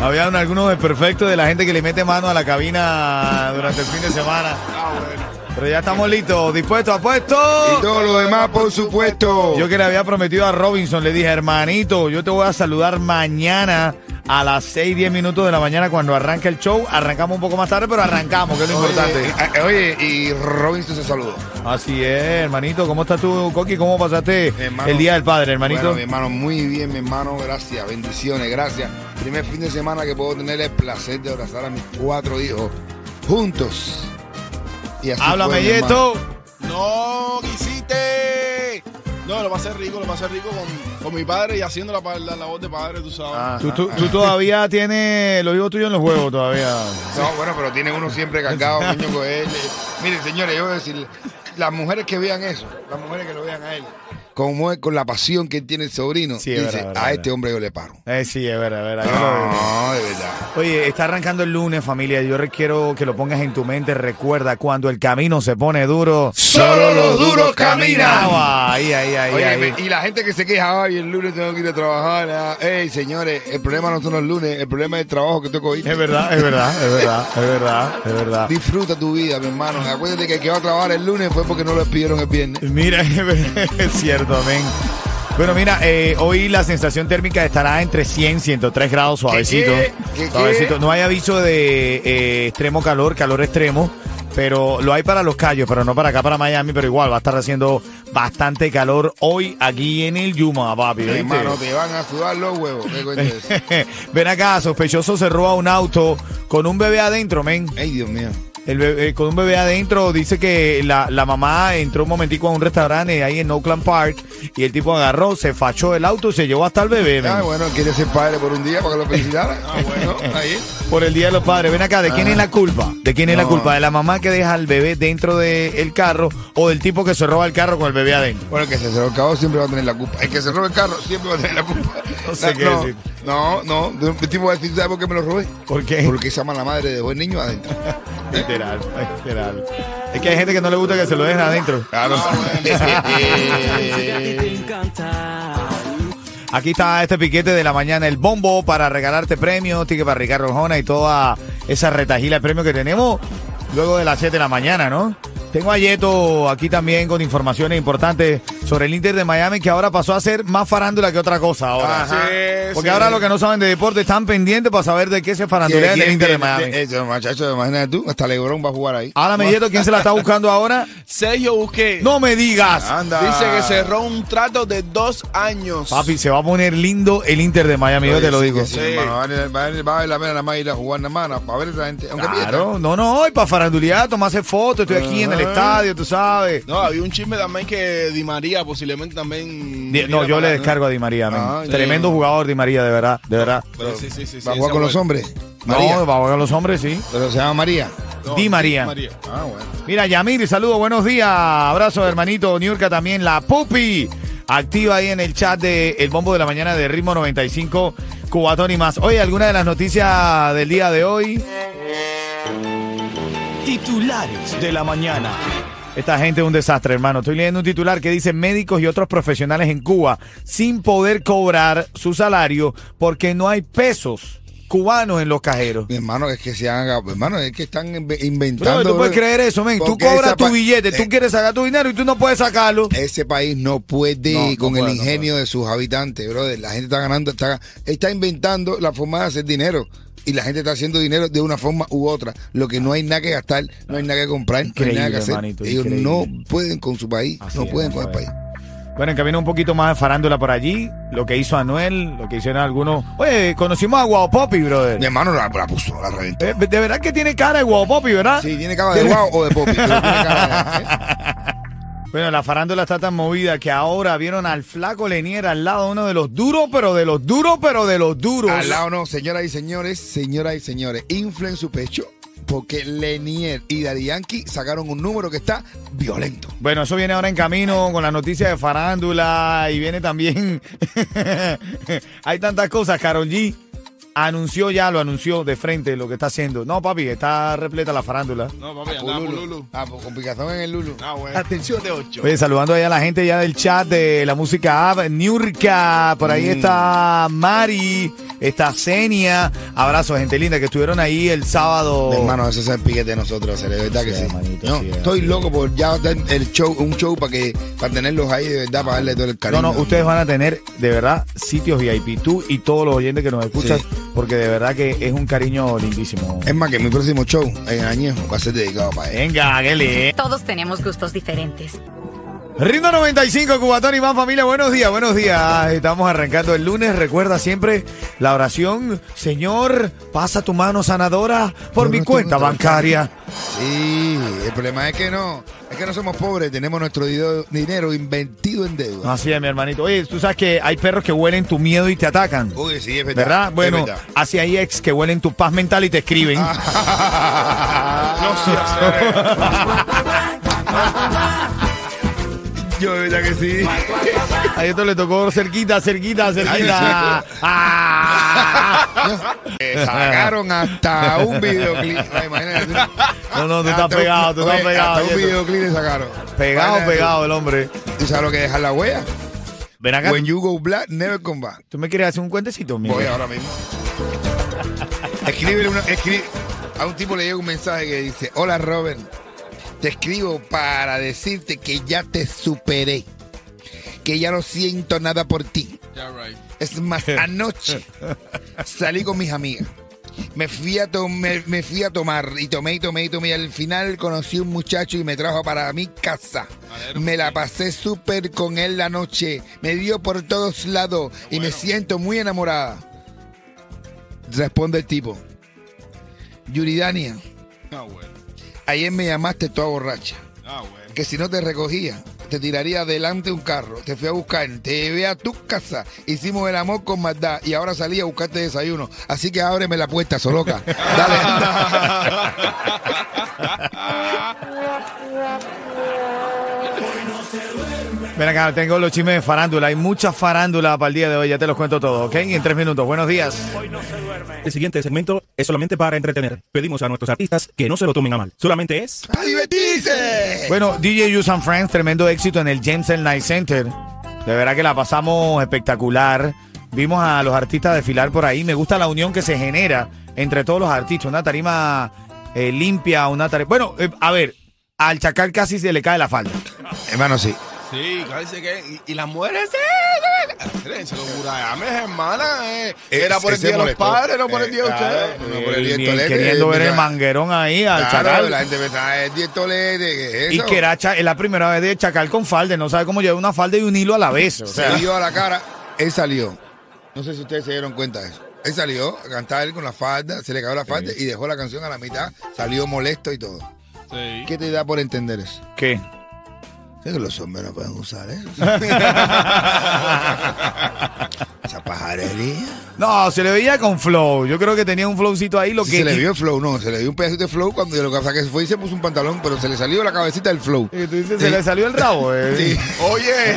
Habían algunos desperfectos de la gente que le mete mano a la cabina durante el fin de semana. Pero ya estamos listos, dispuestos, apuestos. Y todo lo demás, por supuesto. Yo que le había prometido a Robinson, le dije, hermanito, yo te voy a saludar mañana a las 6, 10 minutos de la mañana cuando arranque el show. Arrancamos un poco más tarde, pero arrancamos, que es lo importante. eh, Oye, y Robinson se saludó. Así es, hermanito. ¿Cómo estás tú, Coqui? ¿Cómo pasaste hermano. el Día del Padre, hermanito? Bueno, mi hermano, muy bien, mi hermano. Gracias, bendiciones, gracias. Primer fin de semana que puedo tener el placer de abrazar a mis cuatro hijos juntos. Y así Háblame, Yeto. No quisiste. No, lo va a hacer rico, lo va a hacer rico con, con mi padre y haciendo la, pa- la labor de padre, tú sabes. Ah. ¿Tú, tú, tú todavía tienes los hijos tuyos en los juegos todavía? No, bueno, pero tiene uno siempre cargado, niño con él. Miren, señores, yo voy a decir, las mujeres que vean eso, las mujeres que lo vean a él, como es con la pasión que tiene el sobrino, Sí, dice, verdad, verdad, a verdad. este hombre yo le paro. Eh, sí, es verdad, es verdad. No, de verdad. Oye, está arrancando el lunes, familia. Yo quiero que lo pongas en tu mente. Recuerda, cuando el camino se pone duro, Solo los duros caminan. Ah, Ahí, ahí, ahí. Oye, ahí. y la gente que se queja, ay, el lunes tengo que ir a trabajar. ah". Ey, señores, el problema no son los lunes, el problema es el trabajo que tengo que ir. Es verdad, es verdad, es verdad, es verdad, es verdad. Disfruta tu vida, mi hermano. Acuérdate que el que va a trabajar el lunes fue porque no lo pidieron el viernes. Mira, es cierto, amén. Bueno, mira, eh, hoy la sensación térmica estará entre 100 y 103 grados suavecito. qué? ¿Qué, suavecito. qué? No hay aviso de eh, extremo calor, calor extremo, pero lo hay para los callos, pero no para acá, para Miami, pero igual va a estar haciendo bastante calor hoy aquí en el Yuma, papi. Hermano, te van a sudar los huevos. Ven acá, sospechoso se roba un auto con un bebé adentro, men. Ay, Dios mío. El bebé- eh, con un bebé adentro, dice que la, la mamá entró un momentico a un restaurante ahí en Oakland Park y el tipo agarró, se fachó el auto y se llevó hasta el bebé. Ah, bueno, quiere ser padre por un día para que lo felicitara. Ah, bueno, ahí. Por el Día de los Padres. Ven acá, ¿de quién es la culpa? ¿De quién es la culpa? ¿De la mamá que deja al bebé dentro del carro o del tipo que se roba el carro con el bebé adentro? Bueno, el que se cerró el carro siempre va a tener la culpa. El que se roba el carro siempre va a tener la culpa. No sé qué no, decir. no, no. De un tipo va a decir, ¿sabes por qué me lo robé? ¿Por qué? Porque esa mala madre dejó el niño adentro. Literal, literal. Es que hay gente que no le gusta que se lo dejen adentro. Claro. Aquí está este piquete de la mañana, el bombo para regalarte premios, ticket para Ricardo Arjona y toda esa retajila de premios que tenemos luego de las 7 de la mañana, ¿no? Tengo a Yeto aquí también con informaciones importantes sobre el Inter de Miami que ahora pasó a ser más farándula que otra cosa ahora. Ajá. Porque sí. ahora los que no saben de deporte están pendientes para saber de qué se farandulea en el Inter de Miami. Eso, muchacho, imagínate tú, hasta Lebron va a jugar ahí. Háblame, Yeto, ¿quién se la está buscando ahora? Sergio Busquets No me digas. Anda. dice que cerró un trato de dos años. Papi, se va a poner lindo el Inter de Miami, yo te lo Sí, digo. que sí, hermano, vale, vale, vale la pena nada más ir a jugar nada más, para ver a esa gente. Aunque Claro, no, no, y para farandulear, tomarse fotos, estoy aquí en el estadio, tú sabes. No, había un chisme también que Di María posiblemente también. Di- No, yo para le descargo a Di María. Ah, sí. Tremendo jugador Di María, de verdad, de verdad. Pero sí, sí, sí. sí, ¿Va a jugar con los hombres? María. No, va a jugar los hombres, sí. Pero se llama María. No, Di María. Ah, bueno. Mira, Yamir, saludos, buenos días. Abrazo, hermanito. Niurka también, la Pupi. Activa ahí en el chat de El Bombo de la Mañana de Ritmo 95, Cubatón y más. Oye, ¿alguna de las noticias del día de hoy? Titulares de la mañana. Esta gente es un desastre, hermano. Estoy leyendo un titular que dice médicos y otros profesionales en Cuba sin poder cobrar su salario porque no hay pesos cubanos en los cajeros. Mi hermano, es que se haga, hermano, es que están inve- Bro, inventando. tú puedes creer eso, men. Tú cobras tu billete, tú eh, quieres sacar tu dinero y tú no puedes sacarlo. Ese país no puede No, no con puede, el no ingenio de sus habitantes, brother. La gente está ganando, está, está inventando la forma de hacer dinero. Y la gente está haciendo dinero de una forma u otra. Lo que no hay nada que gastar, no hay nada que comprar, no hay nada que hacer. Ellos increíble. no pueden con su país, Así no es, pueden con el país. Bueno, encamina un poquito más de farándula por allí. Lo que hizo Anuel, lo que hicieron algunos. Oye, conocimos a Guau Popi, brother. Mi hermano la, la puso, la reventó. Eh, de verdad que tiene cara de Guau Popi, ¿verdad? Sí, tiene cara de guau o de popi. pero tiene cara de- ¿eh? Bueno, la farándula está tan movida que ahora vieron al flaco Lenier al lado de uno de los duros, pero de los duros, pero de los duros. Al lado no, señoras y señores, señoras y señores, infla en su pecho porque Lenier y Daddy Yankee sacaron un número que está violento. Bueno, eso viene ahora en camino con la noticia de farándula y viene también. Hay tantas cosas. Carol G anunció ya, lo anunció de frente lo que está haciendo. No, papi, está repleta la farándula. No, papi, andaba por Lulu. Ah, pues con picazón en el Lulu. Ah, bueno. Atención de 8. Oye, saludando ahí a la gente ya del chat de la música app, Niurka, por ahí está Mari, está Zenia. Abrazos, gente linda, que estuvieron ahí el sábado. Hermano, ese es el piquete de nosotros, de verdad que Sí, No, sí, estoy sí. loco por ya tener el show, un show para que para tenerlos ahí de verdad, para darle todo el No, cariño. no, ustedes van a tener de verdad sitios VIP, tú y todos los oyentes que nos escuchan, Sí. porque de verdad que es un cariño lindísimo. Es más que mi próximo show en Añejo va a ser dedicado para él. Venga, Kelly. Todos tenemos gustos diferentes. Rindo 95, Cubatón y más familia, buenos días, buenos días. Estamos arrancando el lunes. Recuerda siempre la oración, Señor, pasa tu mano sanadora por mi cuenta bancaria. Sí, el problema es que no, es que no somos pobres, tenemos nuestro dinero invertido en deuda. Así es, mi hermanito. Oye, tú sabes que hay perros que huelen tu miedo y te atacan. Uy, sí, es verdad. ¿Verdad? Bueno, verdad. así hay ex que huelen tu paz mental y te escriben. no Yo, de verdad que sí. A esto le tocó cerquita, cerquita, cerquita. Ah. Eh, sacaron hasta un videoclip. Imagínate. No, no, tú estás pegado, tú estás pegado. Hasta un videoclip le sacaron. Pegado, pegado el hombre. ¿Tú sabes lo que dejar la huella? Ven acá. When you go black, never come back. ¿Tú me quieres hacer un cuentecito, mío? Voy ahora mismo. Escríbele una, escri- a un tipo le llega un mensaje que dice, hola Robert, te escribo para decirte que ya te superé, que ya no siento nada por ti. Yeah, right. Es más, anoche salí con mis amigas. Me fui, a me, me fui a tomar y tomé y tomé y tomé. Y al final conocí un muchacho y me trajo para mi casa. Me la pasé súper con él la noche. Me dio por todos lados y me siento muy enamorada. Responde el tipo. Yuridania, Ah, bueno. Ayer me llamaste toda borracha. Ah, bueno. Que si no te recogía, te tiraría delante un carro. Te fui a buscar, te llevé a tu casa. Hicimos el amor con maldad y ahora salí a buscarte desayuno. Así que ábreme la puerta, Soloca. Ven acá, tengo los chismes de farándula. Hay mucha farándula para el día de hoy. Ya te los cuento todo, ¿ok? En tres minutos. Buenos días. El siguiente segmento es solamente para entretener. Pedimos a nuestros artistas que no se lo tomen a mal. Solamente es ¡A divertirse! Bueno, DJ Use and Friends, tremendo éxito en el James L. Night Center. De verdad que la pasamos espectacular. Vimos a los artistas desfilar por ahí. Me gusta la unión que se genera entre todos los artistas. Una tarima eh, limpia, una tarima... Bueno, eh, a ver, al Chacal casi se le cae la falda. Hermano, sí. Sí, dice que. Y, y las mujeres, sí. sí. Se lo eh. Era por el día de los padres, no por el día de Eh, ustedes. no por el día tolete, queriendo ver el manguerón ahí al Claro, Chacal. la gente pensaba, es 10 tolete, ¿qué es Y eso? que era cha- es la primera vez de Chacal con falda. No sabe cómo llevar una falda y un hilo a la vez. O sea, se dio a la cara, él salió. No sé si ustedes se dieron cuenta de eso. Él salió a cantar él con la falda, se le cayó la falda y dejó la canción a la mitad, salió molesto y todo. Sí. ¿Qué te da por entender eso? ¿qué? Sé que los hombres no pueden usar eso. Esa pajarería. No, se le veía con flow. Yo creo que tenía un flowcito ahí. Lo Sí, que se le vio el flow, no, se le vio un pedacito de flow cuando lo que pasa que se fue y se puso un pantalón, pero se le salió la cabecita del flow. Y tú dices, se le salió el rabo. eh. Sí. Oye.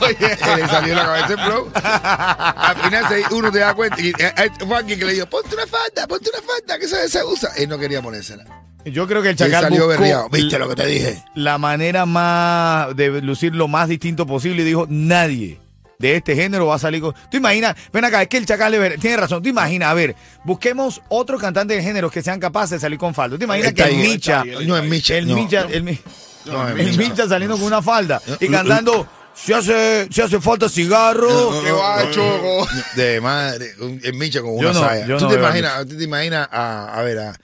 Oye. Se le salió la cabeza del flow. Al final uno te da cuenta. Y, eh, eh, fue alguien que le dijo, ponte una falda, ponte una falda, que eso se usa. Él no quería ponérsela. Yo creo que el Chacal salió buscó. ¿Viste lo que te dije? la manera más de lucir lo más distinto posible y dijo, nadie de este género va a salir con... Tú imaginas, ven acá, es que el Chacal ver- tiene razón, tú imaginas, a ver, busquemos otro cantante de género que sean capaces de salir con falda. ¿Tú imaginas El que el Micha, No es Micha. el no. Micha, el, Mi- No, el Micha saliendo con una falda y No, cantando Si hace, si hace falta cigarro. ¿Qué va, Choco? De madre, el Micha con una no, saya. ¿Tú, no te imaginas, ¿Tú te imaginas a, a ver, a,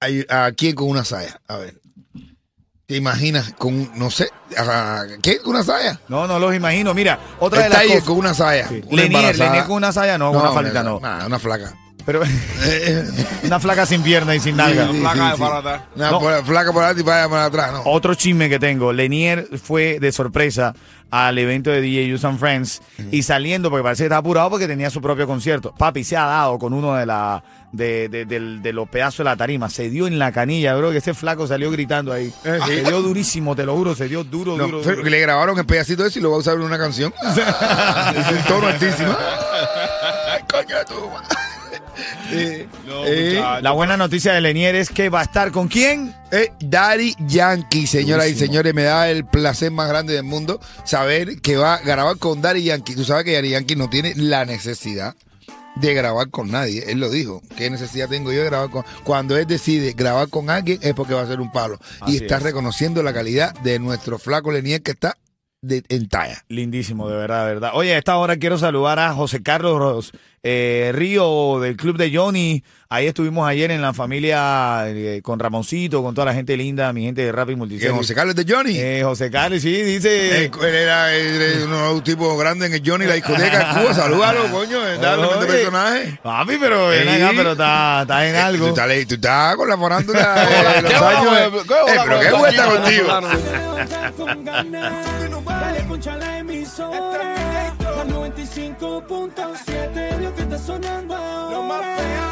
a, a quién con una saya? A ver. ¿Te imaginas con, no sé, a, ¿quién con una saya? No, no los imagino. Mira, otra de Está las cosas. con una saya. Sí. una Lenier. Lenier con una saya, no, con una faldita no. Nah, una flaca. Pero una flaca sin pierna y sin nalga. Sí, Flaca sí, de sí. para atrás. Una No. por- flaca por adelante y por atrás, no. Otro chisme que tengo. Lenier fue de sorpresa al evento de DJ Use and Friends y saliendo, porque parece que estaba apurado porque tenía su propio concierto. Papi se ha dado con uno de la de, de- del- de los pedazos de la tarima. Se dio en la canilla, bro, que ese flaco salió gritando ahí. Se dio durísimo, te lo juro, se dio duro, No, duro, le grabaron el pedacito ese y lo va a usar en una canción. es un tono altísimo. Ay, coño madre. Eh, No, eh. La buena noticia de Lenier es que va a estar con quién? eh, Daddy Yankee, señoras y señores, me da el placer más grande del mundo saber que va a grabar con Daddy Yankee. Tú sabes que Daddy Yankee no tiene la necesidad de grabar con nadie. Él lo dijo. ¿Qué necesidad tengo yo de grabar con? Cuando él decide grabar con alguien es porque va a ser un palo. Así y está es. reconociendo la calidad de nuestro flaco Lenier que está de, en talla. Lindísimo, de verdad, de verdad. Oye, a esta hora quiero saludar a José Carlos eh, Río del Club de Johnny. Ahí estuvimos ayer en la familia eh, con Ramoncito, con toda la gente linda, mi gente de Rap y Que Multiservice. José Carlos de Johnny. Eh, José Carlos, sí, dice. Eh, él era, era uno de los tipos grandes en el Johnny, la discoteca de Cuba. Salúdalo, coño. Dale este personaje. Papi, pero ven acá, pero está, está en Eh, algo. Tú estás, tú estás colaborando de de los ¿Qué años. pero qué el vuelta contigo. Dale, poncha la emisora. La 95.7 lo que está sonando ahora.